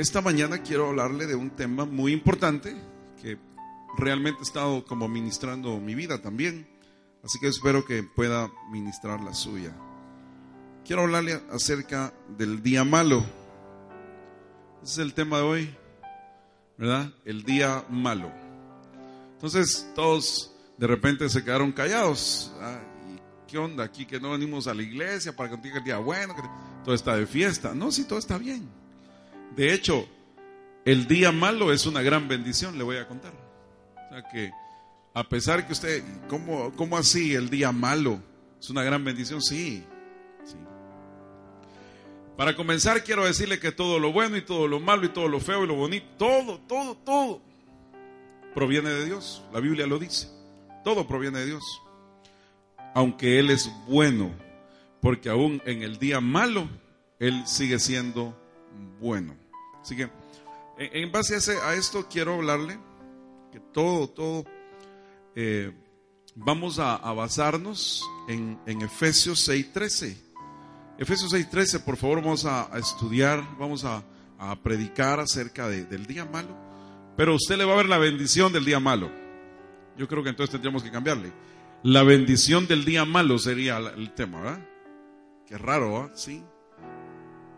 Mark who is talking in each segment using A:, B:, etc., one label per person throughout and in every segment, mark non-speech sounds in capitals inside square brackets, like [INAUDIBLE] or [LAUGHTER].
A: esta mañana quiero hablarle de un tema muy importante que realmente he estado como ministrando mi vida también. Así que espero que pueda ministrar la suya. Quiero hablarle acerca del día malo. Ese es el tema de hoy, ¿verdad? El día malo. Entonces todos de repente se quedaron callados. Ah, ¿Qué onda aquí que no venimos a la iglesia para que el día bueno? Que todo está de fiesta. No, sí, todo está bien. De hecho, el día malo es una gran bendición, le voy a contar. O sea que, a pesar que usted, ¿cómo, cómo así el día malo? ¿Es una gran bendición? Sí, sí. Para comenzar, quiero decirle que todo lo bueno y todo lo malo y todo lo feo y lo bonito, todo, todo, todo, proviene de Dios. La Biblia lo dice. Todo proviene de Dios. Aunque Él es bueno, porque aún en el día malo, Él sigue siendo bueno. Así que, en base a, esto, quiero hablarle que todo, todo, eh, vamos a, basarnos en, Efesios 6:13. Efesios 6:13, por favor, vamos a, estudiar, vamos a, predicar acerca del día malo. Pero usted le va a ver la bendición del día malo. Yo creo que entonces tendríamos que cambiarle. La bendición del día malo sería el tema, ¿verdad? Qué raro, ¿ah? Sí.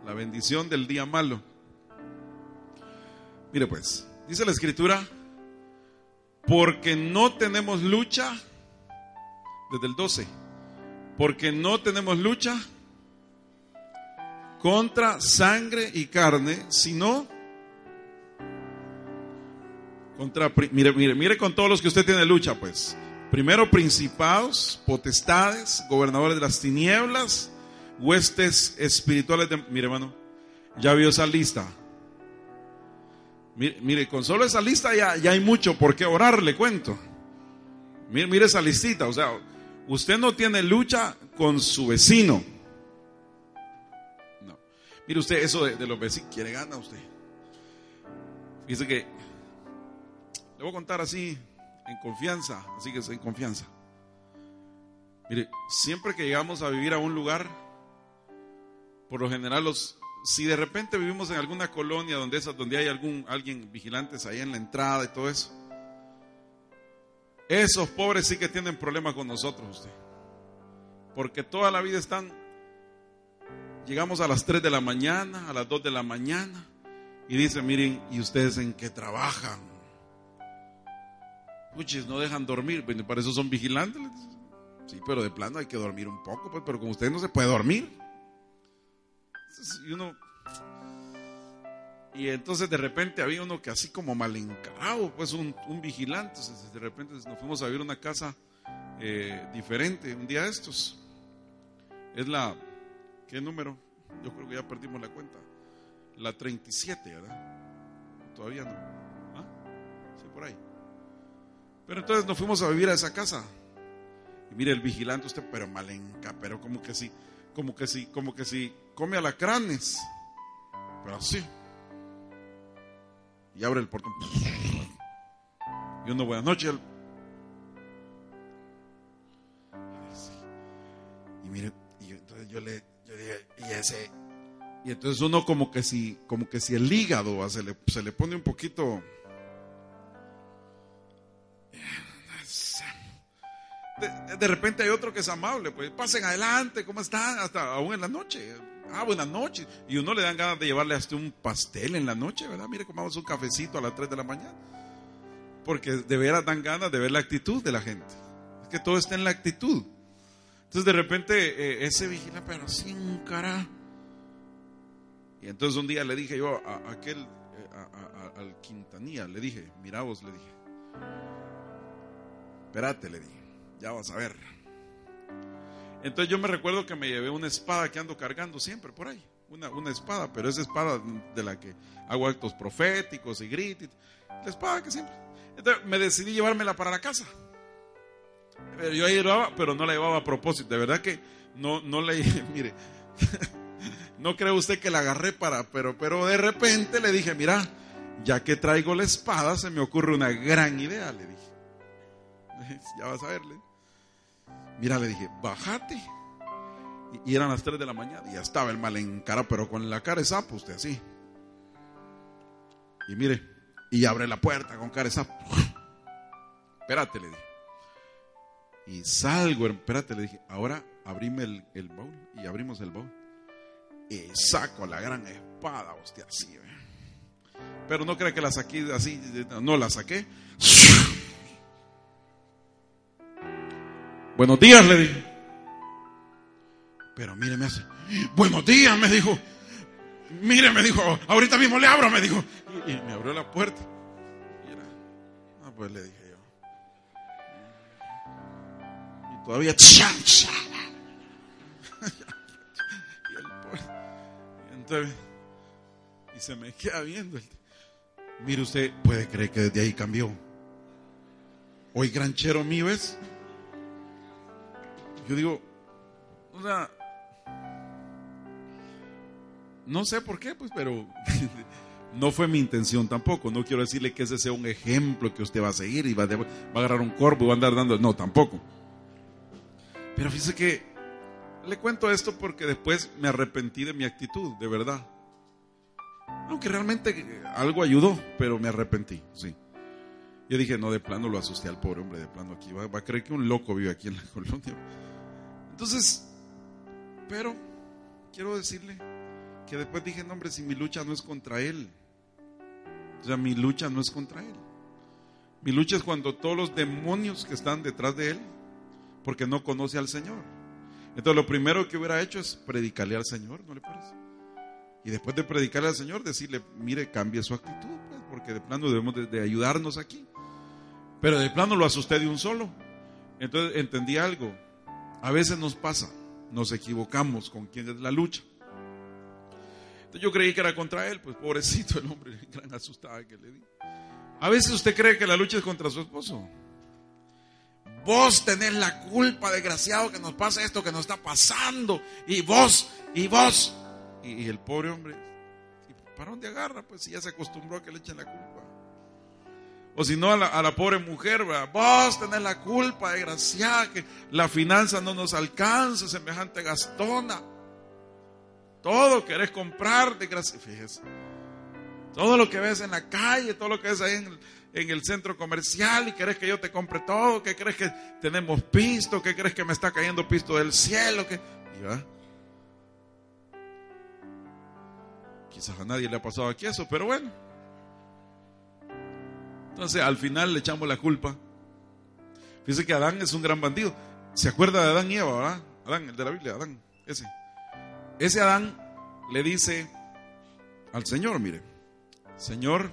A: La bendición del día malo. Mire pues, dice la escritura, porque no tenemos lucha, desde el 12, porque no tenemos lucha contra sangre y carne, sino contra, mire, mire, mire con todos los que usted tiene lucha, pues. Primero principados, potestades, gobernadores de las tinieblas, huestes espirituales de... Mire hermano, ya vio esa lista. Mire, con solo esa lista ya, ya, hay mucho por qué orar, le cuento. Mire, mire esa listita, o sea, usted no tiene lucha con su vecino. No. Mire usted eso de, los vecinos, quiere gana usted. Dice que, le voy a contar así, en confianza, así que en confianza. Mire, siempre que llegamos a vivir a un lugar, por lo general los si de repente vivimos en alguna colonia donde, donde hay algún, alguien vigilantes ahí en la entrada y todo eso, esos pobres sí que tienen problemas con nosotros, usted. Porque toda la vida están, llegamos a las 3 de la mañana, a las 2 de la mañana, y dicen, miren, ¿y ustedes en qué trabajan? Puchis, no dejan dormir, para eso son vigilantes. Sí, pero de plano hay que dormir un poco, pues, pero con ustedes no se puede dormir. Y uno. Y entonces de repente había uno que así como mal encarado, pues un, vigilante. De repente nos fuimos a ver una casa eh, diferente un día de estos. Es la. ¿Qué número? Yo creo que ya perdimos la cuenta. La 37, ¿verdad? Todavía no. ¿Ah? Sí, por ahí. Pero entonces nos fuimos a vivir a esa casa. Y mire, el vigilante usted, pero malenca, pero como que sí, como que sí, como que sí come alacranes, pero así. Y abre el portón. Y uno, buenas noches. Y mire, y entonces yo le yo dije, y ese, y entonces uno como que si, como que si el hígado se le, se le pone un poquito de, repente hay otro que es amable, pues pasen adelante, ¿cómo están? Hasta aún en la noche. Ah, buenas noches. Y uno le dan ganas de llevarle hasta un pastel en la noche, ¿verdad? Mire, comamos un cafecito a las 3 de la mañana. Porque de veras dan ganas de ver la actitud de la gente. Es que todo está en la actitud. Entonces de repente eh, ese vigila, pero sin cara. Y entonces un día le dije yo a, aquel, eh, al Quintanilla, le dije, mira vos, le dije, espérate, le dije, ya vas a ver. Entonces yo me recuerdo que me llevé una espada que ando cargando siempre por ahí. Una, una espada, pero esa espada de la que hago actos proféticos y gritos. La espada que siempre. Entonces me decidí llevármela para la casa. Pero yo ahí llevaba, pero no la llevaba a propósito. De verdad que no, no le [LAUGHS] mire, [LAUGHS] no cree usted que la agarré para, pero, pero de repente le dije, mira, ya que traigo la espada, se me ocurre una gran idea, le dije. [LAUGHS] Ya vas a verle. Mira, le dije, bájate. Y, eran las 3 de la mañana y ya estaba el mal en cara, pero con la cara de sapo, usted así. Y mire, y abre la puerta con cara esa. Espérate, le dije. Y salgo, espérate, le dije, ahora abrime el, el baúl. Y abrimos el baúl. Y saco la gran espada, hostia, así. Pero no cree que la saqué así, no la saqué. Buenos días, le dije. Pero mire, me hace, buenos días, me dijo. Mire, me dijo, ahorita mismo le abro, me dijo. Y, me abrió la puerta. Y era, ah, pues le dije yo. Y todavía, [LAUGHS] y, entonces, y se me queda viendo. Mire usted, puede creer que desde ahí cambió. Hoy granchero mío es. Yo digo, o sea, no sé por qué, pues, pero [LAUGHS] no fue mi intención tampoco. No quiero decirle que ese sea un ejemplo que usted va a seguir y va, a, agarrar un corvo y va a andar dando. No, tampoco. Pero fíjese que le cuento esto porque después me arrepentí de mi actitud, de verdad. Aunque realmente algo ayudó, pero me arrepentí, sí. Yo dije, no, de plano lo asusté al pobre hombre, de plano aquí. Va, va a creer que un loco vive aquí en la [LAUGHS] colonia. Entonces, pero quiero decirle que después dije, no, hombre, si mi lucha no es contra él. O sea, mi lucha no es contra él. Mi lucha es cuando todos los demonios que están detrás de él, porque no conoce al Señor. Entonces lo primero que hubiera hecho es predicarle al Señor, ¿no le parece? Y después de predicarle al Señor, decirle, mire, cambie su actitud, pues, porque de plano debemos de, ayudarnos aquí. Pero de plano lo asusté de un solo. Entonces entendí algo. A veces nos pasa, nos equivocamos con quién es la lucha. Yo creí que era contra él, pues pobrecito el hombre, [LAUGHS] gran asustada que le di. A veces usted cree que la lucha es contra su esposo. Vos tenés la culpa, desgraciado, que nos pasa esto que nos está pasando. Y vos, y vos. Y, el pobre hombre, ¿para dónde agarra? Pues si ya se acostumbró a que le echen la culpa. O si no, a la, pobre mujer, vos tenés la culpa, desgraciada, que la finanza no nos alcanza, semejante gastona. Todo querés comprar, desgraciada. Fíjese. Todo lo que ves en la calle, todo lo que ves ahí en, el centro comercial y querés que yo te compre todo, que crees que tenemos pisto, que crees que me está cayendo pisto del cielo, que... Quizás a nadie le ha pasado aquí eso, pero bueno. Entonces al final le echamos la culpa. Fíjese que Adán es un gran bandido. ¿Se acuerda de Adán y Eva, verdad? Adán, el de la Biblia, Adán, ese. Ese Adán le dice al Señor, mire, Señor,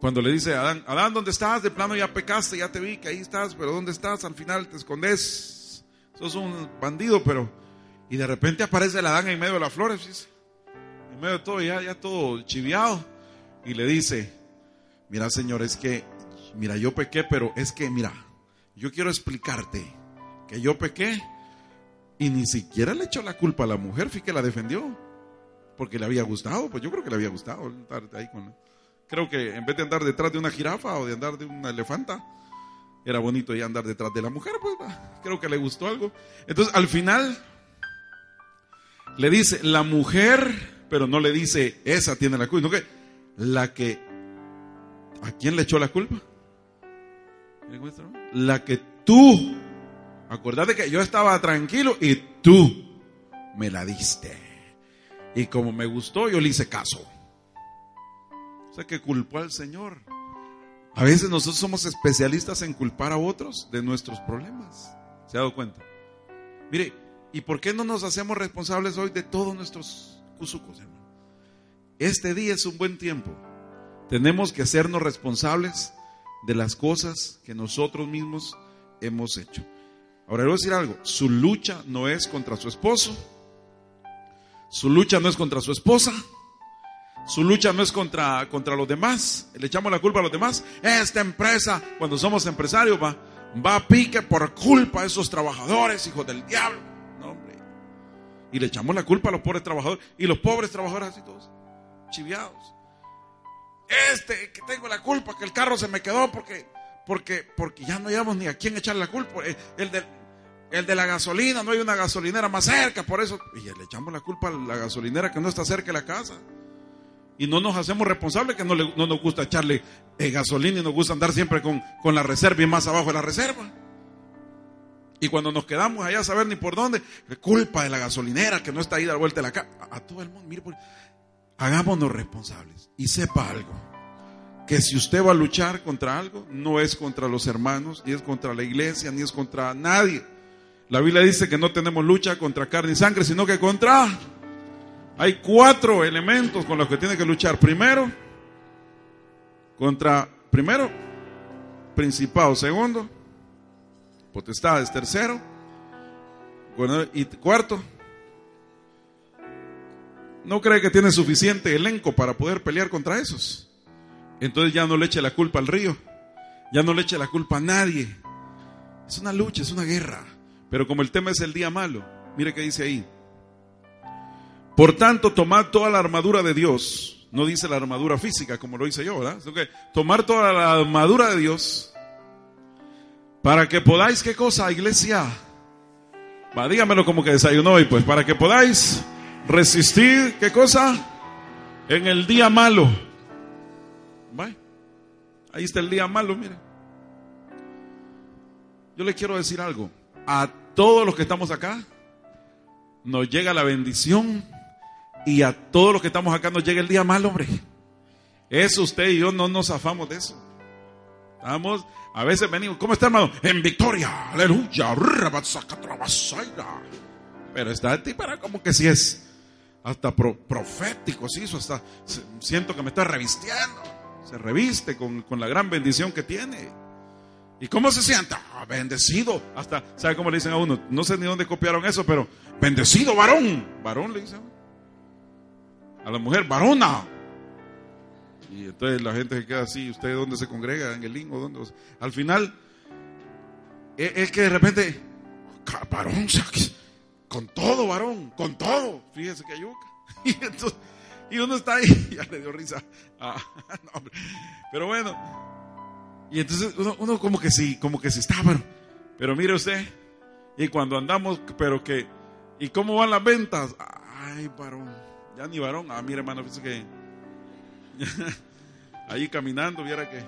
A: cuando le dice a Adán, Adán, ¿dónde estás? De plano ya pecaste, ya te vi que ahí estás, pero ¿dónde estás? Al final te escondes, sos un bandido, pero... Y de repente aparece el Adán en medio de las flores, en medio de todo, ya, ya todo chiviado, y le dice, mira Señor, es que, mira, yo pequé, pero es que, mira, yo quiero explicarte que yo pequé y ni siquiera le echó la culpa a la mujer, fíjate que la defendió, porque le había gustado, pues yo creo que le había gustado estar ahí con... Creo que en vez de andar detrás de una jirafa o de andar de una elefanta, era bonito ya andar detrás de la mujer, pues creo que le gustó algo. Entonces al final le dice la mujer, pero no le dice esa tiene la culpa, no que la que ¿A quién le echó la culpa? La que tú, acordate que yo estaba tranquilo y tú me la diste. Y como me gustó, yo le hice caso. O sea que culpó al Señor. A veces nosotros somos especialistas en culpar a otros de nuestros problemas. ¿Se ha dado cuenta? Mire, ¿y por qué no nos hacemos responsables hoy de todos nuestros cusucos, hermano? Este día es un buen tiempo tenemos que hacernos responsables de las cosas que nosotros mismos hemos hecho. Ahora, le voy a decir algo. Su lucha no es contra su esposo. Su lucha no es contra su esposa. Su lucha no es contra, contra los demás. Le echamos la culpa a los demás. Esta empresa, cuando somos empresarios, va, va a pique por culpa de esos trabajadores, hijos del diablo. No, hombre. Y le echamos la culpa a los pobres trabajadores. Y los pobres trabajadores así todos, chiviados. Este, que tengo la culpa, que el carro se me quedó porque, porque, porque ya no llevamos ni a quién echar la culpa. Eh, el de, el de la gasolina, no hay una gasolinera más cerca, por eso. Y le echamos la culpa a la gasolinera que no está cerca de la casa. Y no nos hacemos responsables que no, no nos gusta echarle eh, gasolina y nos gusta andar siempre con, con la reserva y más abajo de la reserva. Y cuando nos quedamos allá a saber ni por dónde, culpa de la gasolinera que no está ahí a la vuelta de la casa. A, todo el mundo, mire, hagámonos responsables y sepa algo. Que si usted va a luchar contra algo, no es contra los hermanos, ni es contra la iglesia, ni es contra nadie. La Biblia dice que no tenemos lucha contra carne y sangre, sino que contra... Hay cuatro elementos con los que tiene que luchar. Primero, contra, primero, principado. Segundo, potestades. Tercero, y cuarto, no cree que tiene suficiente elenco para poder pelear contra esos. Entonces ya no le eche la culpa al río, ya no le eche la culpa a nadie. Es una lucha, es una guerra. Pero como el tema es el día malo, mire qué dice ahí. Por tanto, tomad toda la armadura de Dios. No dice la armadura física, como lo hice yo, ¿verdad? que tomar toda la armadura de Dios para que podáis, ¿qué cosa, iglesia? Va, dígamelo como que desayunó hoy, pues, para que podáis resistir, ¿qué cosa? En el día malo. ¿Va? Ahí está el día malo, mire. Yo le quiero decir algo. A todos los que estamos acá, nos llega la bendición y a todos los que estamos acá nos llega el día malo, hombre. Eso usted y yo no nos zafamos de eso. Estamos, a veces venimos, ¿cómo está hermano? En victoria, aleluya, pero está ti para como que si es hasta profético, sí, eso hasta siento que me está revistiendo. Se reviste con, con la gran bendición que tiene. ¿Y cómo se sienta? Ah, bendecido. Hasta, ¿sabe cómo le dicen a uno? No sé ni dónde copiaron eso, pero bendecido varón. Varón le dicen. A la mujer, varona. Y entonces la gente se queda así. ¿Usted dónde se congrega? ¿En el lingo? ¿Dónde? Al final, es, que de repente, varón, con todo, varón, con todo. Fíjese que yuca. [LAUGHS] Y, y uno está ahí, [LAUGHS] ya le dio risa. Ah, [LAUGHS] pero bueno, y entonces uno, como que sí, como que sí está, pero, pero mire usted, y cuando andamos, pero que, ¿y cómo van las ventas? Ay, varón, ya ni varón. Ah, mire hermano, fíjese que ahí caminando, viera que.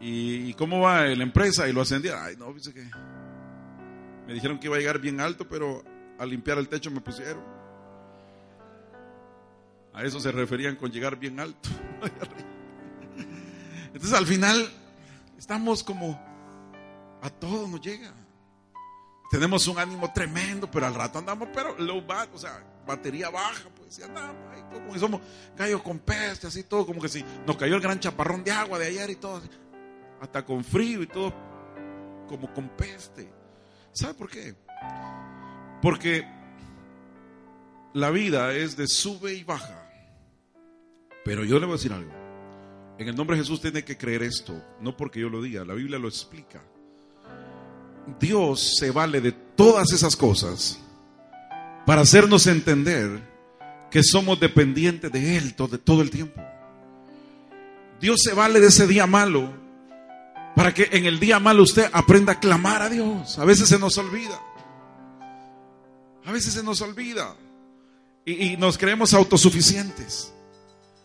A: ¿Y, cómo va la empresa? Y lo ascendía. Ay, no, fíjese que. Me dijeron que iba a llegar bien alto, pero al limpiar el techo me pusieron. A eso se referían con llegar bien alto. [LAUGHS] Entonces al final estamos como a todo nos llega. Tenemos un ánimo tremendo, pero al rato andamos, pero low back, o sea, batería baja, pues ya andamos ahí, como somos gallos con peste, así todo, como que si nos cayó el gran chaparrón de agua de ayer y todo, hasta con frío y todo, como con peste. ¿Sabe por qué? Porque la vida es de sube y baja. Pero yo le voy a decir algo. En el nombre de Jesús tiene que creer esto, no porque yo lo diga, la Biblia lo explica. Dios se vale de todas esas cosas para hacernos entender que somos dependientes de Él todo, todo el tiempo. Dios se vale de ese día malo para que en el día malo usted aprenda a clamar a Dios. A veces se nos olvida. A veces se nos olvida. Y, y nos creemos autosuficientes.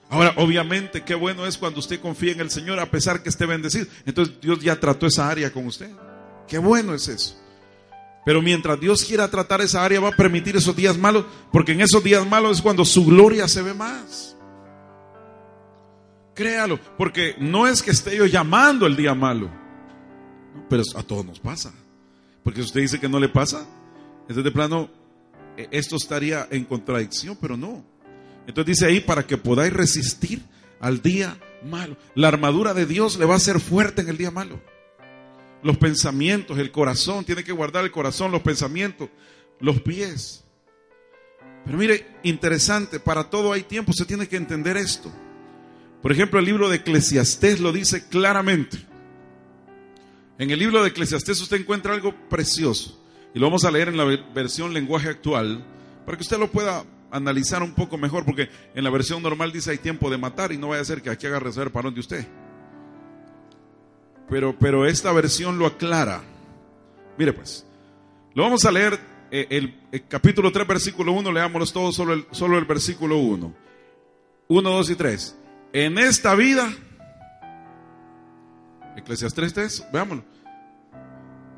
A: Ahora, obviamente, qué bueno es cuando usted confía en el Señor a pesar que esté bendecido. Entonces Dios ya trató esa área con usted. Qué bueno es eso. Pero mientras Dios quiera tratar esa área, va a permitir esos días malos, porque en esos días malos es cuando su gloria se ve más. Créalo, porque no es que esté yo llamando el día malo, pero a todos nos pasa. Porque si usted dice que no le pasa, entonces de plano, e, esto estaría en contradicción, pero no. Entonces dice ahí, para que podáis resistir al día malo. La armadura de Dios le va a ser fuerte en el día malo. Los pensamientos, el corazón, tiene que guardar el corazón, los pensamientos, los pies. Pero mire, interesante, para todo hay tiempo, se tiene que entender esto. Por ejemplo, el libro de Eclesiastés lo dice claramente. En el libro de Eclesiastés usted encuentra algo precioso. Y lo vamos a leer en la versión lenguaje actual, para que usted lo pueda analizar un poco mejor, porque en la versión normal dice hay tiempo de matar y no vaya a ser que aquí haga resolver parón de usted. Pero, pero esta versión lo aclara. Mire pues, lo vamos a leer eh, el, capítulo 3, versículo 1, leámoslo todos, solo el, solo el versículo 1. Uno, dos y tres. En esta vida, Eclesiastes 3, veámoslo.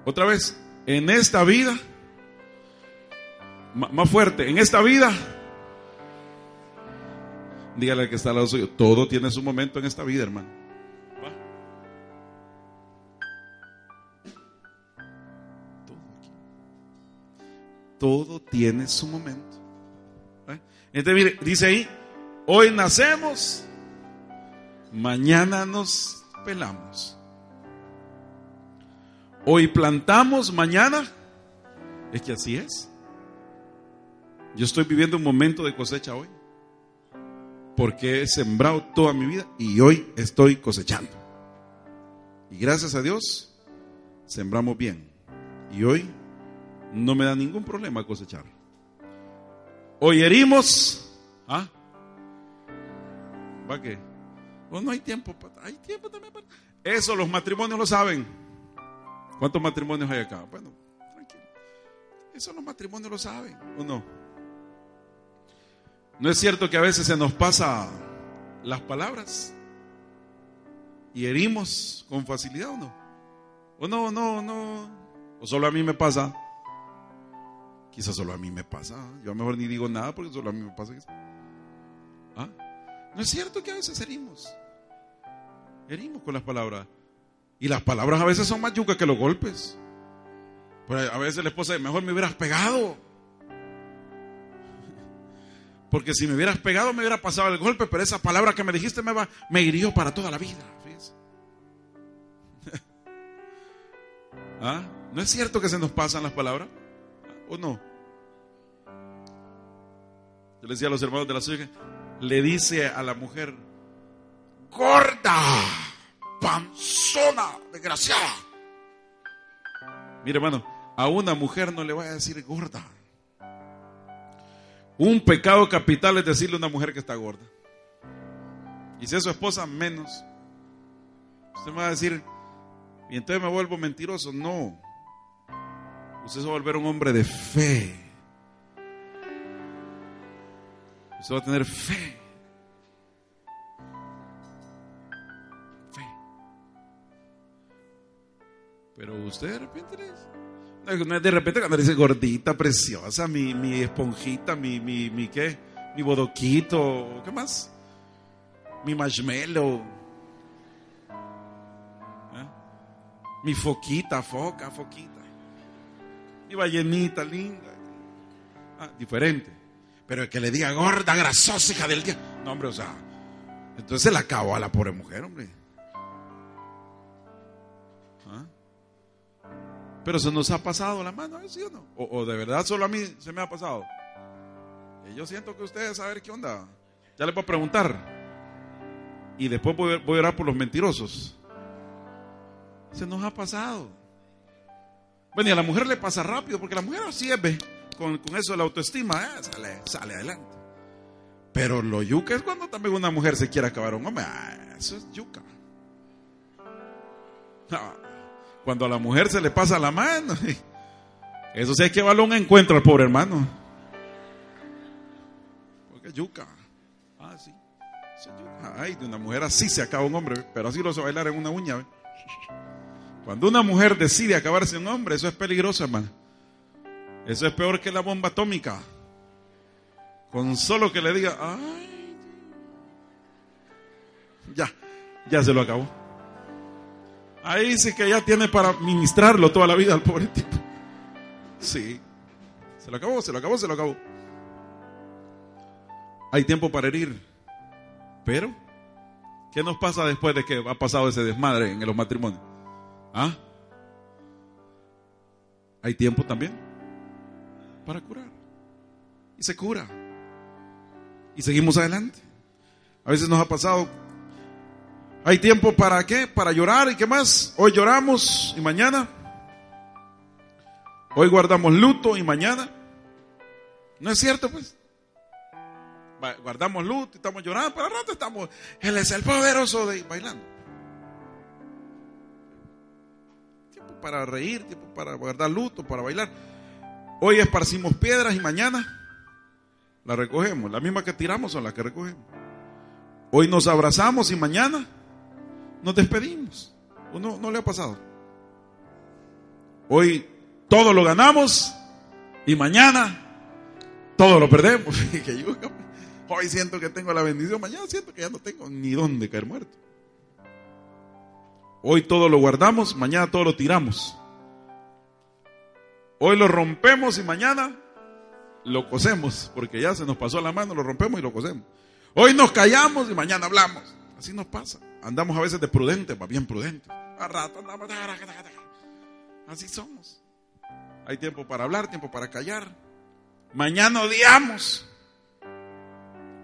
A: Otra vez, en esta vida, más fuerte, en esta vida, dígale que está al lado suyo, todo tiene su momento en esta vida, hermano. Todo tiene su momento. Entonces, dice ahí, hoy nacemos, mañana nos pelamos. Hoy plantamos, mañana. Es que así es. Yo estoy viviendo un momento de cosecha hoy. Porque he sembrado toda mi vida y hoy estoy cosechando. Y gracias a Dios, sembramos bien. Y hoy no me da ningún problema cosechar. Hoy herimos. ¿Ah? ¿Va qué? Pues no hay tiempo. Hay tiempo también Eso los matrimonios lo saben. ¿Cuántos matrimonios hay acá? Bueno, tranquilo. Eso los matrimonios lo saben, ¿o no? ¿No es cierto que a veces se nos pasa las palabras y herimos con facilidad o no? ¿O no, no, no? ¿O solo a mí me pasa? Quizás solo a mí me pasa. Yo a lo mejor ni digo nada porque solo a mí me pasa. ¿Ah? No es cierto que a veces herimos. Herimos con las palabras. Y las palabras a veces son más yucas que los golpes. A veces la esposa dice, mejor me hubieras pegado. [LAUGHS] Porque si me hubieras pegado me hubiera pasado el golpe, pero esa palabra que me dijiste me, va, me hirió para toda la vida. [LAUGHS] ¿Ah? ¿No es cierto que se nos pasan las palabras? ¿O no? Yo le decía a los hermanos de la suya, le dice a la mujer, gorda, panzona, desgraciada. Mire hermano, a una mujer no le voy a decir gorda. Un pecado capital es decirle a una mujer que está gorda. Y si es su esposa, menos. Usted me va a decir, y entonces me vuelvo mentiroso. No. Usted se va a volver un hombre de fe. Usted va a tener fe. Fe. Pero usted de repente de repente cuando dice gordita, preciosa, mi, mi esponjita, mi, mi, mi qué, mi bodoquito, ¿qué más? Mi marshmallow. ¿Eh? Mi foquita, foca, foquita mi ballenita linda. Ah, diferente. Pero el que le diga gorda, grasosa, hija del día. No, hombre, o sea. Entonces se la acabó a la pobre mujer, hombre. ¿Ah? Pero se nos ha pasado la mano, ¿sí o no? O, de verdad solo a mí se me ha pasado. Y yo siento que ustedes saben qué onda. Ya les voy a preguntar. Y después voy, voy a orar por los mentirosos. Se nos ha pasado. Bueno, y a la mujer le pasa rápido, porque la mujer así es, Con, eso de la autoestima, eh, sale, sale adelante. Pero lo yuca es cuando también una mujer se quiere acabar un hombre. Ah, eso es yuca. Cuando a la mujer se le pasa la mano. [LAUGHS] Eso sí hay que darle un encuentro al pobre hermano. Porque yuca. Ah, sí. Ay, de una mujer así se acaba un hombre, pero así lo se bailar en una uña. Cuando una mujer decide acabarse un hombre, eso es peligroso, hermano. Eso es peor que la bomba atómica. Con solo que le diga, ay, ya, ya se lo acabó. Ahí sí que ya tiene para ministrarlo toda la vida al pobre tipo. Sí, se lo acabó, se lo acabó, se lo acabó. Hay tiempo para herir. Pero, ¿qué nos pasa después de que ha pasado ese desmadre en los matrimonios? ¿Ah? Hay tiempo también para curar. Y se cura. Y seguimos adelante. A veces nos ha pasado. Hay tiempo para qué? Para llorar y qué más. Hoy lloramos y mañana. Hoy guardamos luto y mañana. ¿No es cierto pues? Guardamos luto y estamos llorando, pero al rato estamos. Él es el poderoso de bailando. para reír, tiempo para guardar luto, para bailar. Hoy esparcimos piedras y mañana las recogemos. Las mismas que tiramos son las que recogemos. Hoy nos abrazamos y mañana nos despedimos. ¿O no, no le ha pasado? Hoy todo lo ganamos y mañana todo lo perdemos. [LAUGHS] Hoy siento que tengo la bendición, mañana siento que ya no tengo ni dónde caer muerto. Hoy todo lo guardamos, mañana todo lo tiramos. Hoy lo rompemos y mañana lo cosemos, porque ya se nos pasó la mano, lo rompemos y lo cosemos. Hoy nos callamos y mañana hablamos. Así nos pasa. Andamos a veces de prudentes, más bien prudentes. A rato andamos. Así somos. Hay tiempo para hablar, tiempo para callar. Mañana odiamos.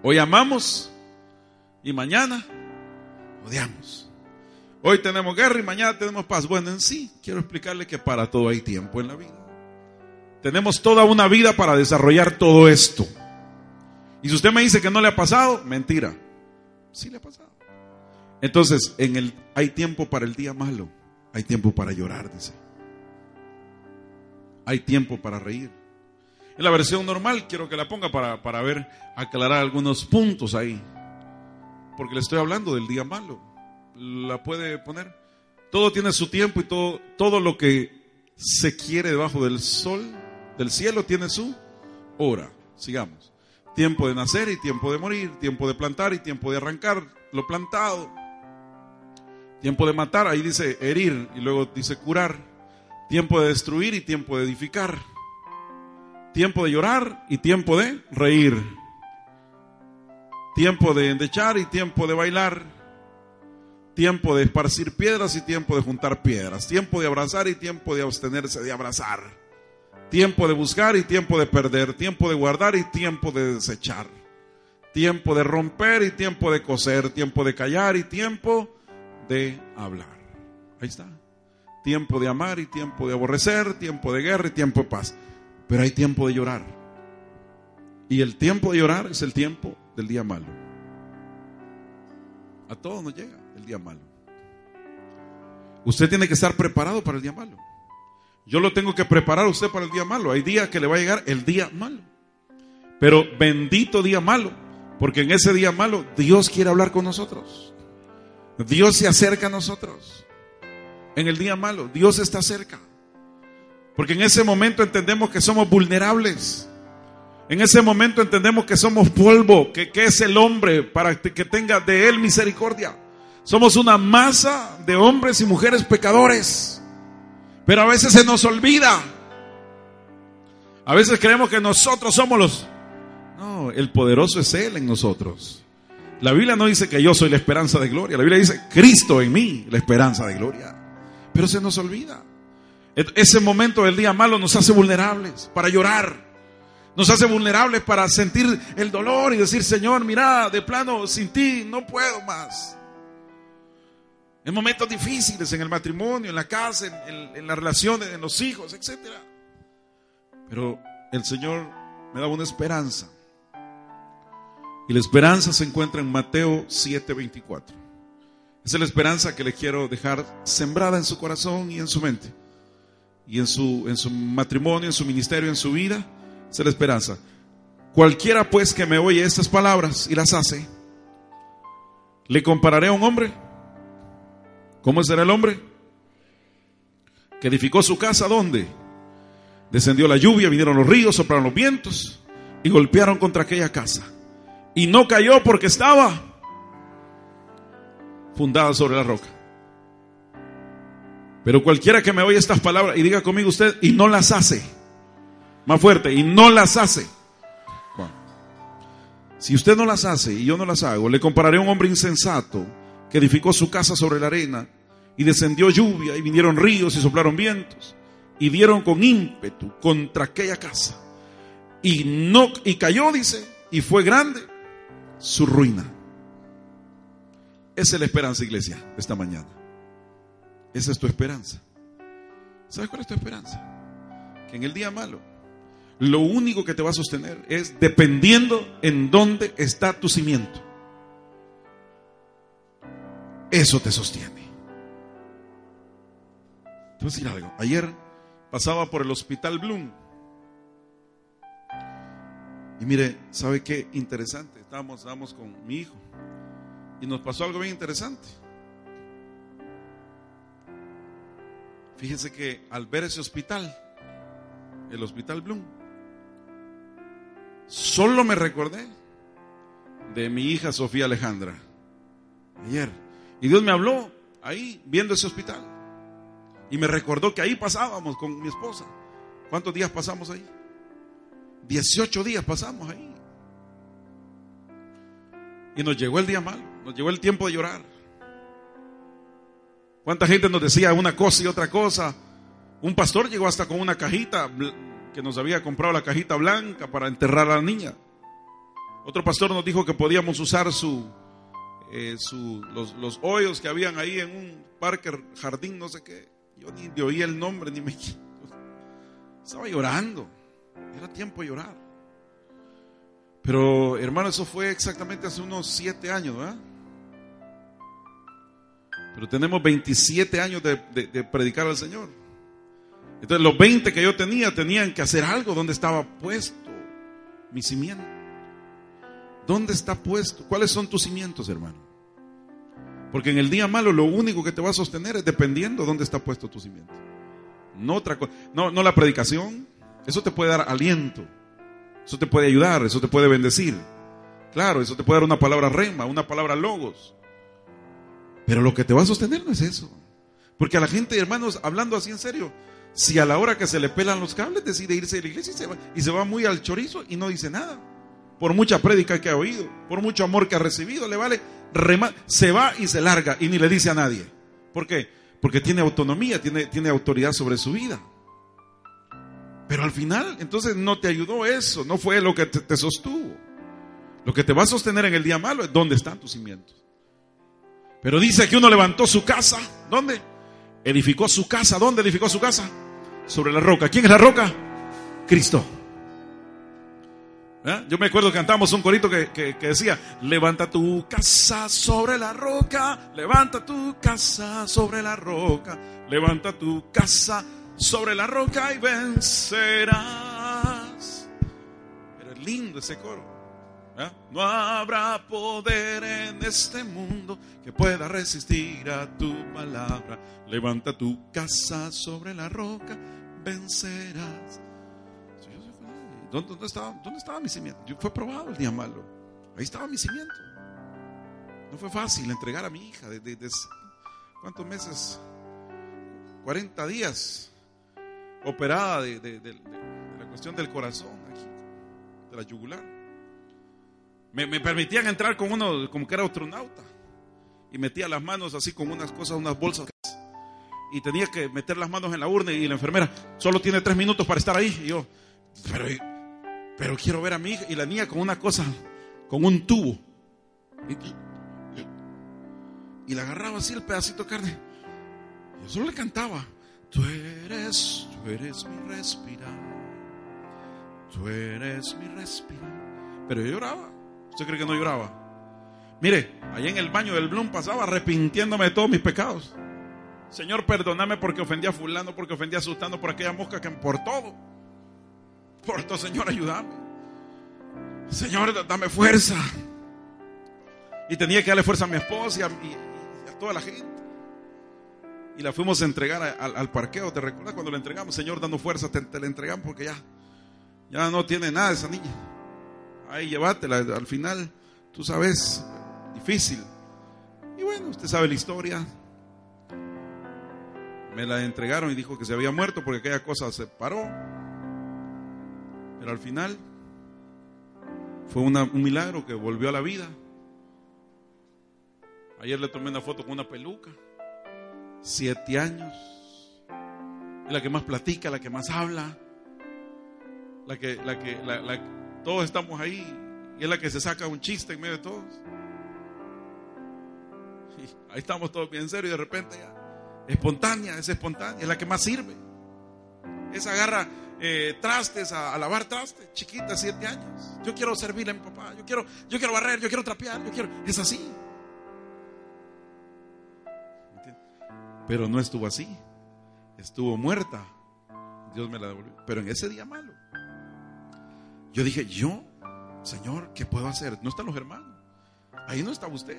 A: Hoy amamos y mañana odiamos. Hoy tenemos guerra y mañana tenemos paz. Bueno, en sí, quiero explicarle que para todo hay tiempo en la vida. Tenemos toda una vida para desarrollar todo esto. Y si usted me dice que no le ha pasado, mentira. Sí le ha pasado. Entonces, en el hay tiempo para el día malo, hay tiempo para llorar, dice. Hay tiempo para reír. En la versión normal quiero que la ponga para, para ver, aclarar algunos puntos ahí. Porque le estoy hablando del día malo. La puede poner. Todo tiene su tiempo y todo, todo lo que se quiere debajo del sol, del cielo, tiene su hora. Sigamos. Tiempo de nacer y tiempo de morir, tiempo de plantar y tiempo de arrancar lo plantado. Tiempo de matar, ahí dice herir y luego dice curar. Tiempo de destruir y tiempo de edificar. Tiempo de llorar y tiempo de reír. Tiempo de endechar y tiempo de bailar. Tiempo de esparcir piedras y tiempo de juntar piedras. Tiempo de abrazar y tiempo de abstenerse de abrazar. Tiempo de buscar y tiempo de perder. Tiempo de guardar y tiempo de desechar. Tiempo de romper y tiempo de coser. Tiempo de callar y tiempo de hablar. Ahí está. Tiempo de amar y tiempo de aborrecer. Tiempo de guerra y tiempo de paz. Pero hay tiempo de llorar. Y el tiempo de llorar es el tiempo del día malo. A todos nos llega el día malo. Usted tiene que estar preparado para el día malo. Yo lo tengo que preparar a usted para el día malo. Hay días que le va a llegar el día malo. Pero bendito día malo, porque en ese día malo Dios quiere hablar con nosotros. Dios se acerca a nosotros. En el día malo, Dios está cerca. Porque en ese momento entendemos que somos vulnerables. En ese momento entendemos que somos polvo, que, que es el hombre para que tenga de él misericordia. Somos una masa de hombres y mujeres pecadores. Pero a veces se nos olvida. A veces creemos que nosotros somos los... No, el poderoso es Él en nosotros. La Biblia no dice que yo soy la esperanza de gloria. La Biblia dice Cristo en mí, la esperanza de gloria. Pero se nos olvida. Ese momento del día malo nos hace vulnerables para llorar. Nos hace vulnerables para sentir el dolor y decir, Señor, mira, de plano, sin ti no puedo más. En momentos difíciles, en el matrimonio, en la casa, en, en las relaciones, en los hijos, etc. Pero el Señor me da una esperanza. Y la esperanza se encuentra en Mateo 7:24. Esa es la esperanza que le quiero dejar sembrada en su corazón y en su mente y en su, en su matrimonio, en su ministerio, en su vida, es la esperanza. Cualquiera pues que me oye estas palabras y las hace, le compararé a un hombre. ¿Cómo será el hombre? Que edificó su casa, ¿dónde? Descendió la lluvia, vinieron los ríos, soplaron los vientos y golpearon contra aquella casa. Y no cayó porque estaba fundada sobre la roca. Pero cualquiera que me oye estas palabras y diga conmigo usted, y no las hace, más fuerte, y no las hace. Si usted no las hace y yo no las hago, le compararé a un hombre insensato que edificó su casa sobre la arena y descendió lluvia y vinieron ríos y soplaron vientos y dieron con ímpetu contra aquella casa. Y no y cayó, dice, y fue grande su ruina. Esa es la esperanza, iglesia, esta mañana. Esa es tu esperanza. ¿Sabes cuál es tu esperanza? Que en el día malo, lo único que te va a sostener es dependiendo en dónde está tu cimiento. Eso te sostiene. Te voy a decir algo. Ayer pasaba por el hospital Bloom. Y mire, ¿sabe qué interesante? Estábamos, estábamos con mi hijo. Y nos pasó algo bien interesante. Fíjense que al ver ese hospital, el hospital Bloom, solo me recordé de mi hija Sofía Alejandra. Ayer. Y Dios me habló ahí viendo ese hospital. Y me recordó que ahí pasábamos con mi esposa. ¿Cuántos días pasamos ahí? 18 días pasamos ahí. Y nos llegó el día malo, nos llegó el tiempo de llorar. ¿Cuánta gente nos decía una cosa y otra cosa? Un pastor llegó hasta con una cajita que nos había comprado la cajita blanca para enterrar a la niña. Otro pastor nos dijo que podíamos usar su, eh, los, los, hoyos que habían ahí en un parque, jardín, no sé qué. Yo ni oí el nombre, ni me... [LAUGHS] Estaba llorando. Era tiempo de llorar. Pero, hermano, eso fue exactamente hace unos siete años, ¿verdad? Pero tenemos 27 años de, de, predicar al Señor. Entonces, los 20 que yo tenía tenían que hacer algo. ¿Dónde estaba puesto mi cimiento? ¿Dónde está puesto? ¿Cuáles son tus cimientos, hermano? Porque en el día malo lo único que te va a sostener es dependiendo dónde está puesto tu cimiento. No otra cosa. No, no la predicación. Eso te puede dar aliento. Eso te puede ayudar. Eso te puede bendecir. Claro, eso te puede dar una palabra rema, una palabra logos. Pero lo que te va a sostener no es eso. Porque a la gente, hermanos, hablando así en serio, si a la hora que se le pelan los cables decide irse de la iglesia y se va, y se va muy al chorizo y no dice nada por mucha prédica que ha oído, por mucho amor que ha recibido, le vale, se va y se larga y ni le dice a nadie. ¿Por qué? Porque tiene autonomía, tiene, tiene autoridad sobre su vida. Pero al final, entonces no te ayudó eso, no fue lo que te, te sostuvo. Lo que te va a sostener en el día malo es dónde están tus cimientos. Pero dice que uno levantó su casa, ¿dónde? Edificó su casa, ¿dónde edificó su casa? Sobre la roca. ¿Quién es la roca? Cristo. ¿Eh? Yo me acuerdo que cantamos un corito que, decía, levanta tu casa sobre la roca, levanta tu casa sobre la roca, levanta tu casa sobre la roca y vencerás. Pero es lindo ese coro. ¿eh? No habrá poder en este mundo que pueda resistir a tu palabra. Levanta tu casa sobre la roca, vencerás. ¿Dónde, estaba, ¿Dónde estaba mi cimiento? Fue probado el día malo. Ahí estaba mi cimiento. No fue fácil entregar a mi hija. ¿Cuántos meses? 40 días operada de, la cuestión del corazón, de la yugular. Me, me, permitían entrar con uno como que era astronauta y metía las manos así con unas cosas, unas bolsas y tenía que meter las manos en la urna y la enfermera solo tiene tres minutos para estar ahí y yo, pero pero quiero ver a mi hija y la niña con una cosa, con un tubo. Y, la agarraba así el pedacito de carne. Yo solo le cantaba. Tú eres, tú eres mi respirar. Tú eres mi respirar. Pero yo lloraba. ¿Usted cree que no lloraba? Mire, allá en el baño del Bloom pasaba arrepintiéndome de todos mis pecados. Señor, perdóname porque ofendí a fulano, porque ofendí a Sultano, por aquella mosca que por todo. Por todo, Señor, ayúdame. Señor, dame fuerza. Y tenía que darle fuerza a mi esposa y a, toda la gente. Y la fuimos a entregar al parqueo. ¿Te recuerdas cuando la entregamos? Señor, dando fuerza, te, la entregamos porque ya, ya no tiene nada esa niña. Ahí llévatela. Al final, tú sabes, difícil. Y bueno, usted sabe la historia. Me la entregaron y dijo que se había muerto porque aquella cosa se paró. Pero al final fue un milagro que volvió a la vida. Ayer le tomé una foto con una peluca. Siete años. Es la que más platica, la que más habla. La que, la que, todos estamos ahí. Y es la que se saca un chiste en medio de todos. [LAUGHS] ahí estamos todos bien serios y de repente ya. Espontánea, es espontánea, es la que más sirve. Esa agarra eh, trastes, a, lavar trastes, chiquita, siete años. Yo quiero servirle a mi papá, yo quiero, yo quiero barrer, yo quiero trapear, yo quiero. Es así. Pero no estuvo así. Estuvo muerta. Dios me la devolvió. Pero en ese día malo, yo dije, yo, Señor, ¿qué puedo hacer? No están los hermanos. Ahí no estaba usted.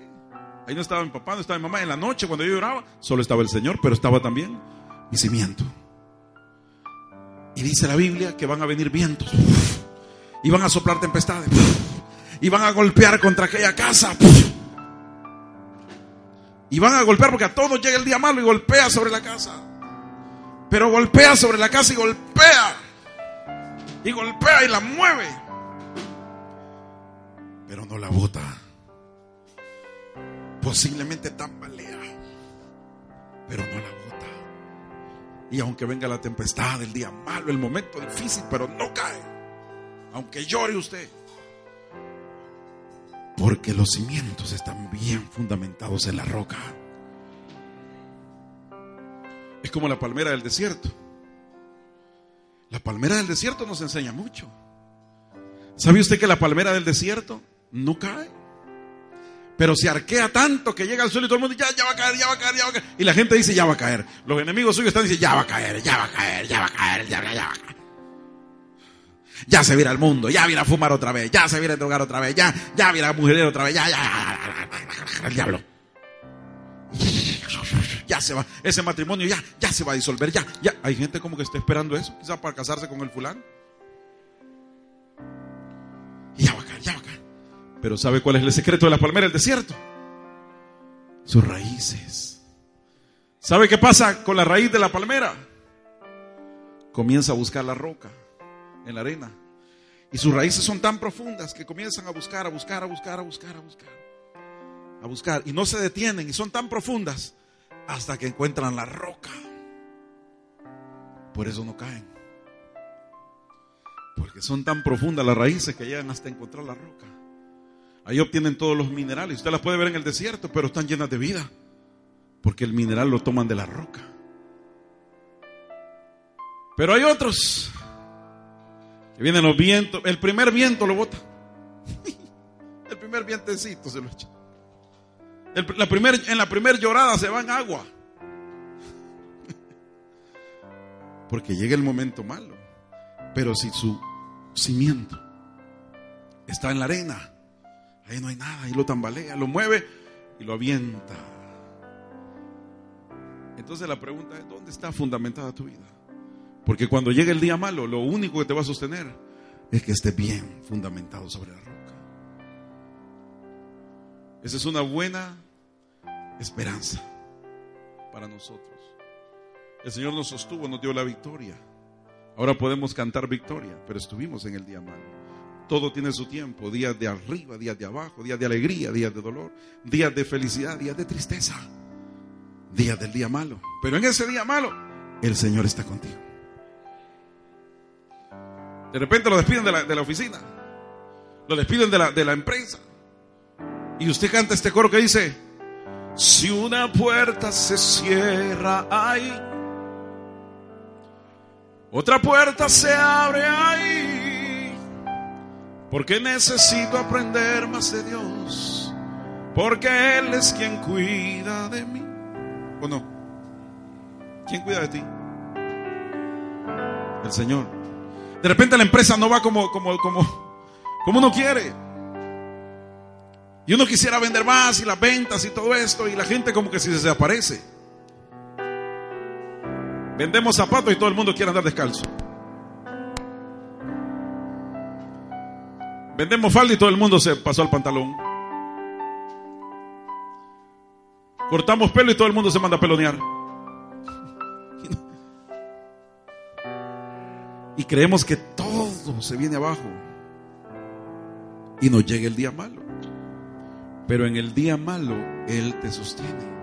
A: Ahí no estaba mi papá, no estaba mi mamá. En la noche cuando yo lloraba, solo estaba el Señor, pero estaba también mi cimiento. Y dice la Biblia que van a venir vientos. Y van a soplar tempestades. Y van a golpear contra aquella casa. Y van a golpear porque a todos llega el día malo y golpea sobre la casa. Pero golpea sobre la casa y golpea. Y golpea y la mueve. Pero no la bota. Posiblemente tambalea. Pero no la bota. Y aunque venga la tempestad, el día malo, el momento difícil, pero no cae. Aunque llore usted. Porque los cimientos están bien fundamentados en la roca. Es como la palmera del desierto. La palmera del desierto nos enseña mucho. ¿Sabe usted que la palmera del desierto no cae? Pero se arquea tanto que llega al suelo y todo el mundo ya, ya va a caer, ya va a caer, ya va a caer. Y la gente dice, ya va a caer. Los enemigos suyos están diciendo, ya va a caer, ya va a caer, ya va a caer, ya, ya, ya va a caer. Ya se vira el mundo, ya viene a fumar otra vez, ya se viene a drogar otra vez, ya, ya viene a mujer otra vez, ya, ya, ya, el diablo. Ya se va, ese matrimonio ya, ya se va a disolver, ya, ya. Hay gente como que está esperando eso, quizás para casarse con el fulano. Pero ¿sabe cuál es el secreto de la palmera del desierto? Sus raíces. ¿Sabe qué pasa con la raíz de la palmera? Comienza a buscar la roca en la arena. Y sus raíces son tan profundas que comienzan a buscar, a buscar, a buscar, a buscar, a buscar. A buscar. Y no se detienen y son tan profundas hasta que encuentran la roca. Por eso no caen. Porque son tan profundas las raíces que llegan hasta encontrar la roca. Ahí obtienen todos los minerales. Usted las puede ver en el desierto, pero están llenas de vida. Porque el mineral lo toman de la roca. Pero hay otros que vienen los vientos. El primer viento lo bota. [LAUGHS] El primer vientecito se lo echa. la primer, en la primera llorada se va en agua. [LAUGHS] Porque llega el momento malo. Pero si su cimiento está en la arena, ahí no hay nada, ahí lo tambalea, lo mueve y lo avienta. Entonces la pregunta es, ¿dónde está fundamentada tu vida? Porque cuando llegue el día malo, lo único que te va a sostener es que esté bien fundamentado sobre la roca. Esa es una buena esperanza para nosotros. El Señor nos sostuvo, nos dio la victoria. Ahora podemos cantar victoria, pero estuvimos en el día malo. Todo tiene su tiempo, días de arriba, días de abajo, días de alegría, días de dolor, días de felicidad, días de tristeza, días del día malo. Pero en ese día malo, el Señor está contigo. De repente lo despiden de la, oficina, lo despiden de la, de la empresa. Y usted canta este coro que dice, si una puerta se cierra ahí, otra puerta se abre ahí. Porque necesito aprender más de Dios. Porque Él es quien cuida de mí. ¿O no? ¿Quién cuida de ti? El Señor. De repente la empresa no va como, como, como, como uno quiere. Y uno quisiera vender más y las ventas y todo esto. Y la gente como que se desaparece. Vendemos zapatos y todo el mundo quiere andar descalzo. Vendemos falda y todo el mundo se pasó al pantalón. Cortamos pelo y todo el mundo se manda a pelonear. Y creemos que todo se viene abajo. Y nos llega el día malo. Pero en el día malo Él te sostiene.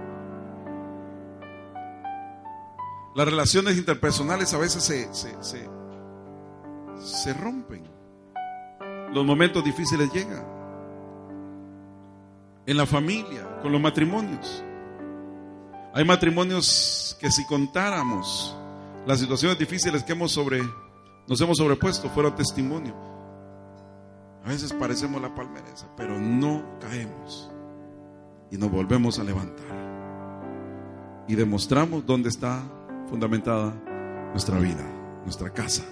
A: Las relaciones interpersonales a veces se, se, se, rompen. Los momentos difíciles llegan. En la familia, con los matrimonios. Hay matrimonios que si contáramos las situaciones difíciles que hemos sobre, nos hemos sobrepuesto, fueron testimonio. A veces parecemos la palmeresa, pero no caemos. Y nos volvemos a levantar. Y demostramos dónde está fundamentada nuestra vida, nuestra casa.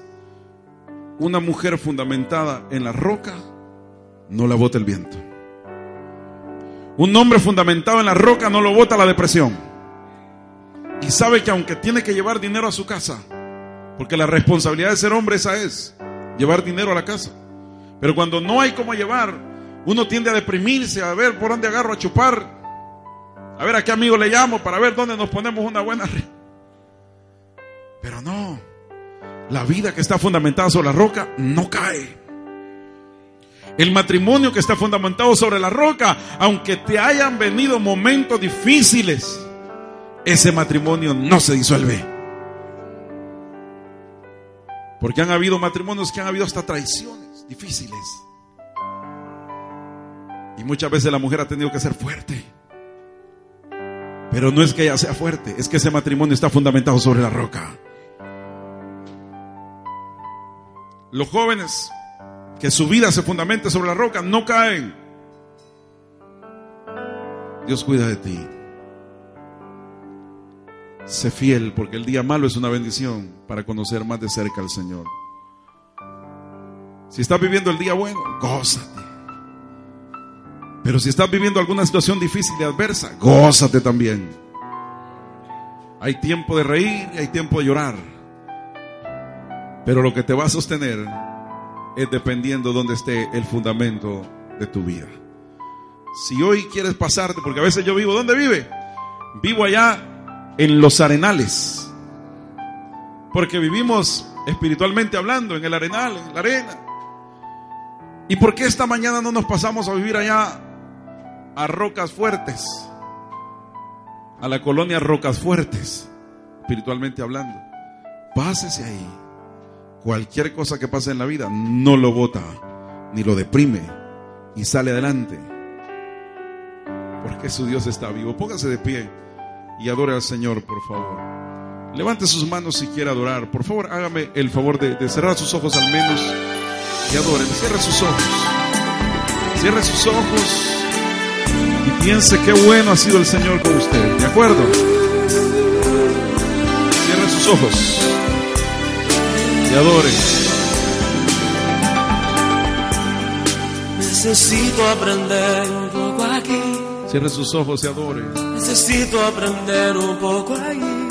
A: Una mujer fundamentada en la roca no la bota el viento. Un hombre fundamentado en la roca no lo bota la depresión. Y sabe que aunque tiene que llevar dinero a su casa, porque la responsabilidad de ser hombre esa es, llevar dinero a la casa. Pero cuando no hay cómo llevar, uno tiende a deprimirse, a ver por dónde agarro a chupar, a ver a qué amigo le llamo para ver dónde nos ponemos una buena... Pero no, la vida que está fundamentada sobre la roca no cae. El matrimonio que está fundamentado sobre la roca, aunque te hayan venido momentos difíciles, ese matrimonio no se disuelve. Porque han habido matrimonios que han habido hasta traiciones difíciles. Y muchas veces la mujer ha tenido que ser fuerte. Pero no es que ella sea fuerte, es que ese matrimonio está fundamentado sobre la roca. Los jóvenes que su vida se fundamente sobre la roca no caen. Dios cuida de ti. Sé fiel porque el día malo es una bendición para conocer más de cerca al Señor. Si estás viviendo el día bueno, gózate. Pero si estás viviendo alguna situación difícil y adversa, gózate también. Hay tiempo de reír y hay tiempo de llorar. Pero lo que te va a sostener es dependiendo donde esté el fundamento de tu vida. Si hoy quieres pasarte, porque a veces yo vivo, ¿dónde vive? Vivo allá en los arenales. Porque vivimos espiritualmente hablando en el arenal, en la arena. ¿Y por qué esta mañana no nos pasamos a vivir allá a Rocas Fuertes? A la colonia Rocas Fuertes, espiritualmente hablando. Pásese ahí. Cualquier cosa que pase en la vida no lo bota, ni lo deprime, y sale adelante. Porque su Dios está vivo. Póngase de pie y adore al Señor, por favor. Levante sus manos si quiere adorar. Por favor, hágame el favor de, de cerrar sus ojos al menos y adoren. Cierre sus ojos. Cierre sus ojos y piense qué bueno ha sido el Señor con usted. ¿De acuerdo? Cierre sus ojos y adore.
B: Necesito aprender un poco aquí.
A: Cierre sus ojos y adore.
B: Necesito aprender un poco ahí.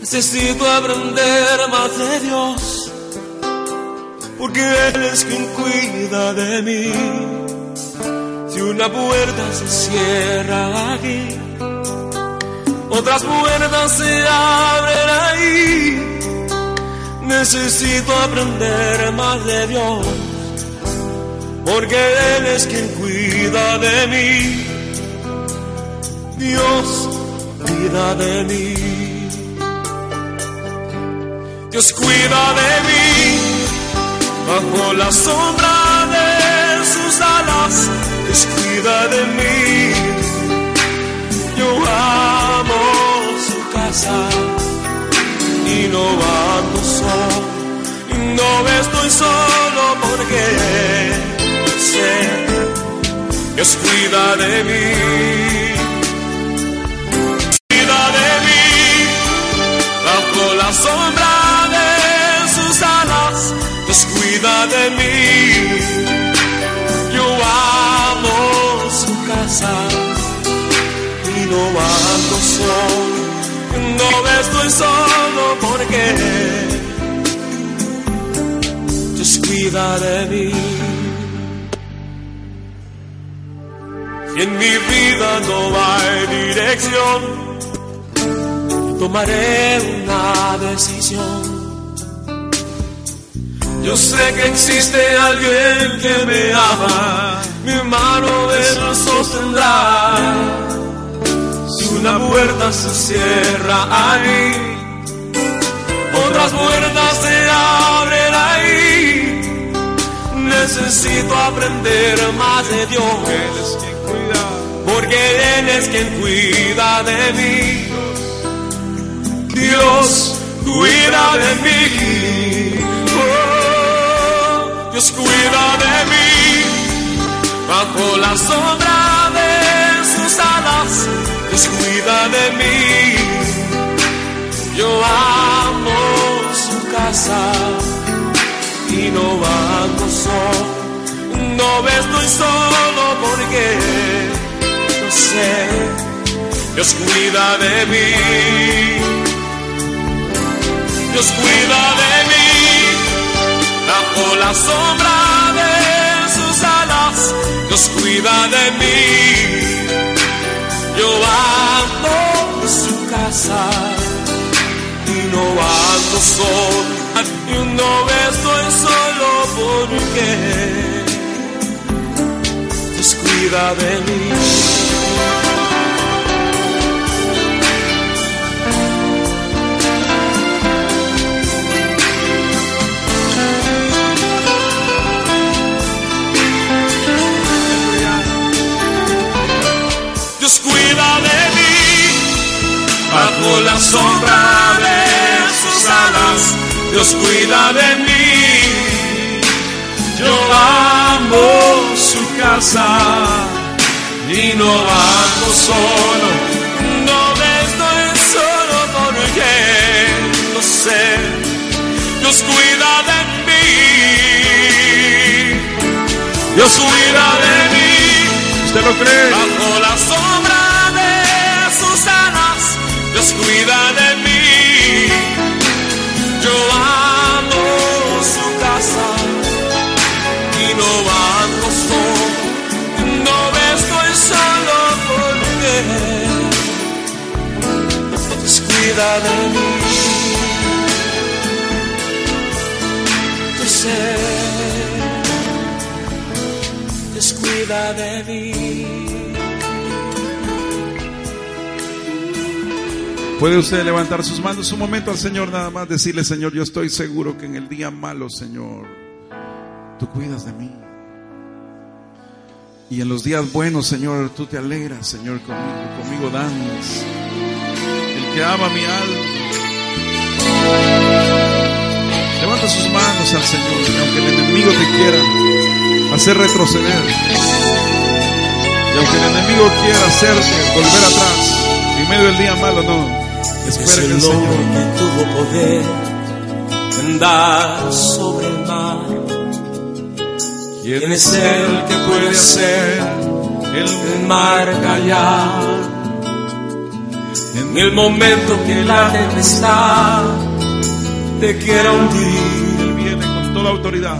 B: Necesito aprender más de Dios. Porque Él es quien cuida de mí. Si una puerta se cierra aquí, otras puertas se abren ahí. Necesito aprender más de Dios, porque Él es quien cuida de mí. Dios cuida de mí. Dios cuida de mí bajo la sombra de sus alas. Dios cuida de mí. Yo amo su casa y no no estoy solo porque sé, Dios cuida de mí, cuida de mí, bajo la sombra de sus alas, Dios cuida de mí, yo amo su casa y no ando solo. No estoy solo porque De mí. Y en mi vida no hay dirección, tomaré una decisión. Yo sé que existe alguien que me ama, mi mano él sostendrá una puerta se cierra ahí, otras puertas se ahí. Necesito aprender más de Dios, Él es quien cuida, porque Él es quien cuida de mí. Dios cuida de mí, oh, Dios cuida de mí, bajo la sombra de sus alas Dios cuida de mí. Yo amo su casa camino ando solo, no estoy solo porque no sé, Dios cuida de mí, Dios cuida de mí, bajo la sombra de sus alas, Dios cuida de mí, yo ando en su casa no ando solo. Y no estoy solo porque Dios cuida de mí. Dios de mí bajo la sombra de alas. Dios cuida de mí. Yo amo su casa y no ando solo. No estoy solo porque lo sé. Dios cuida de mí. Dios cuida de mí.
A: ¿Usted lo cree?
B: Bajo la sombra de sus alas, Dios cuida de mí. De mí. Yo sé. Dios cuida de mí.
A: Puede usted levantar sus manos un momento al Señor, nada más decirle, Señor, yo estoy seguro que en el día malo, Señor, tú cuidas de mí. Y en los días buenos, Señor, tú te alegras, Señor, conmigo, conmigo. Que ama mi alma. Levanta sus manos al Señor, y aunque el enemigo te quiera hacer retroceder, y aunque el enemigo quiera hacerte volver atrás, en medio del día malo, no.
B: Es
A: Espera
B: el
A: el Señor
B: que tuvo poder de andar sobre el mar. ¿Quién es el que puede hacer el mar callar? En el momento que la tempestad te quiera hundir,
A: Él viene con toda autoridad.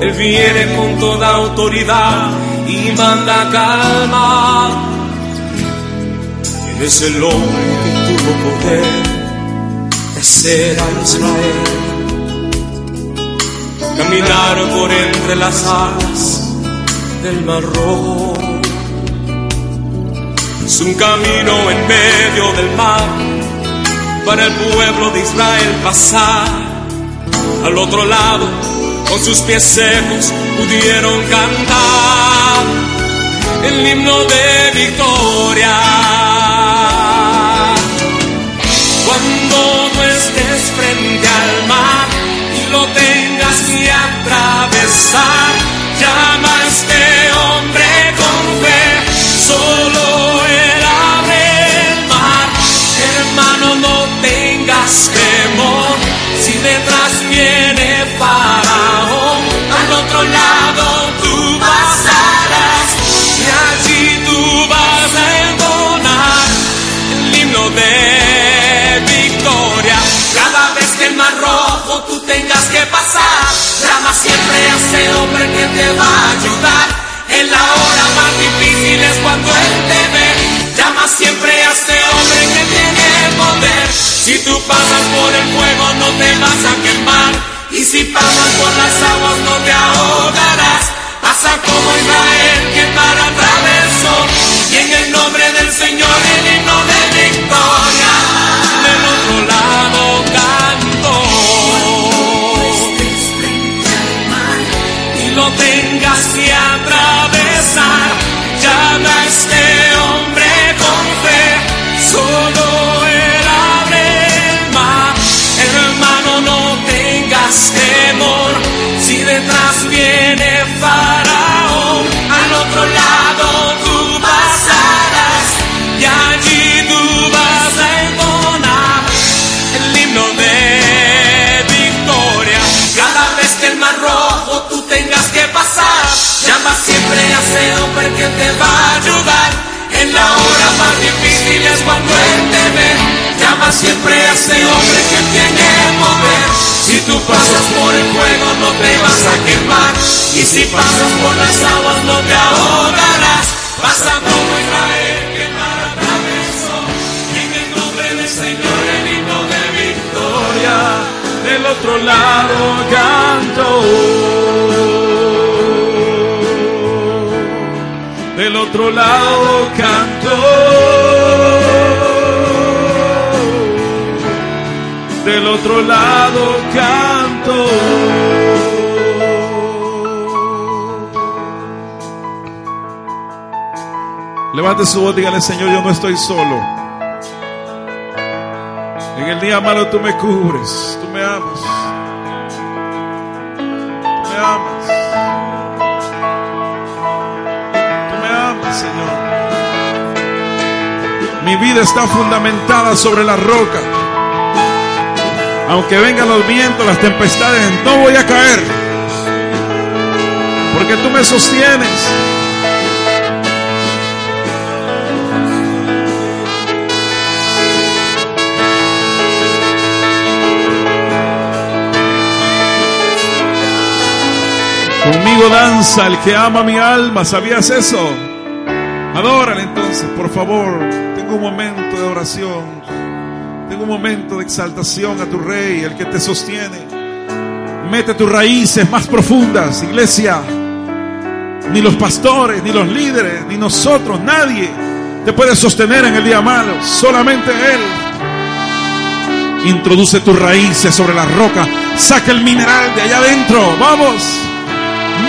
B: Él viene con toda autoridad y manda calma. Él es el hombre que tuvo poder de hacer a Israel caminar por entre las alas del mar rojo. Un camino en medio del mar para el pueblo de Israel pasar al otro lado con sus pies secos pudieron cantar el himno de victoria. Cuando no estés frente al mar y lo tengas que atravesar, llama te va a ayudar. En la hora más difícil es cuando él te ve. Llama siempre a ese hombre que tiene poder. Si tú pasas por el fuego no te vas a quemar. Y si pasas por las aguas no te ahogarás. Tengas que. siempre a este hombre que tiene poder. Si tú
A: pasas por el fuego no te vas a quemar. Y si pasas por las aguas no te ahogarás. Pasa como Israel que para atravesó. En el nombre del Señor el himno de victoria. Del otro lado canto. Del otro lado canto. Del otro lado canto.
C: Levante su voz, dígale, Señor, yo no estoy solo. En el día malo tú me cubres, tú me amas. Tú me amas. Tú me amas, Señor. Mi vida está fundamentada sobre la roca. Aunque vengan los vientos, las tempestades, no voy a caer. Porque tú me sostienes. Conmigo danza el que ama mi alma. ¿Sabías eso? Adórale entonces, por favor. Tengo un momento de oración. Un momento de exaltación a tu rey, el que te sostiene. Mete tus raíces más profundas, iglesia. Ni los pastores, ni los líderes, ni nosotros, nadie te puede sostener en el día malo. Solamente Él. Introduce tus raíces sobre la roca. Saca el mineral de allá adentro. Vamos.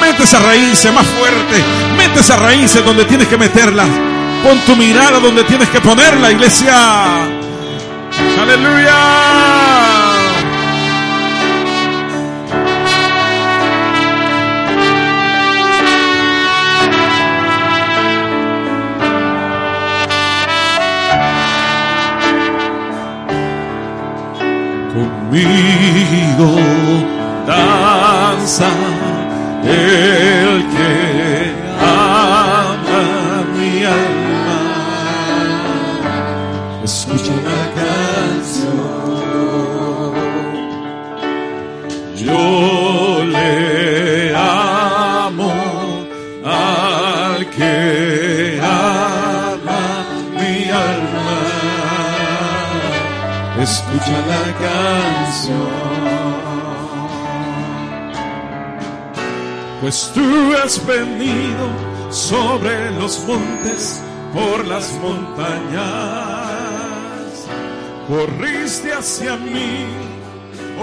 C: Mete esa raíces más fuerte. Mete esa raíces donde tienes que meterla. Pon tu mirada donde tienes que ponerla, iglesia. Aleluya.
A: Conmigo danza el montes, por las montañas. Corriste hacia mí,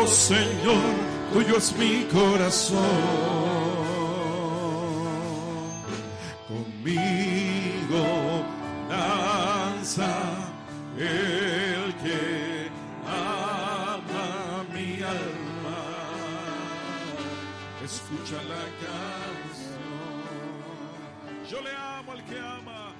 A: oh Señor, tuyo es mi corazón. Yo le amo al que ama.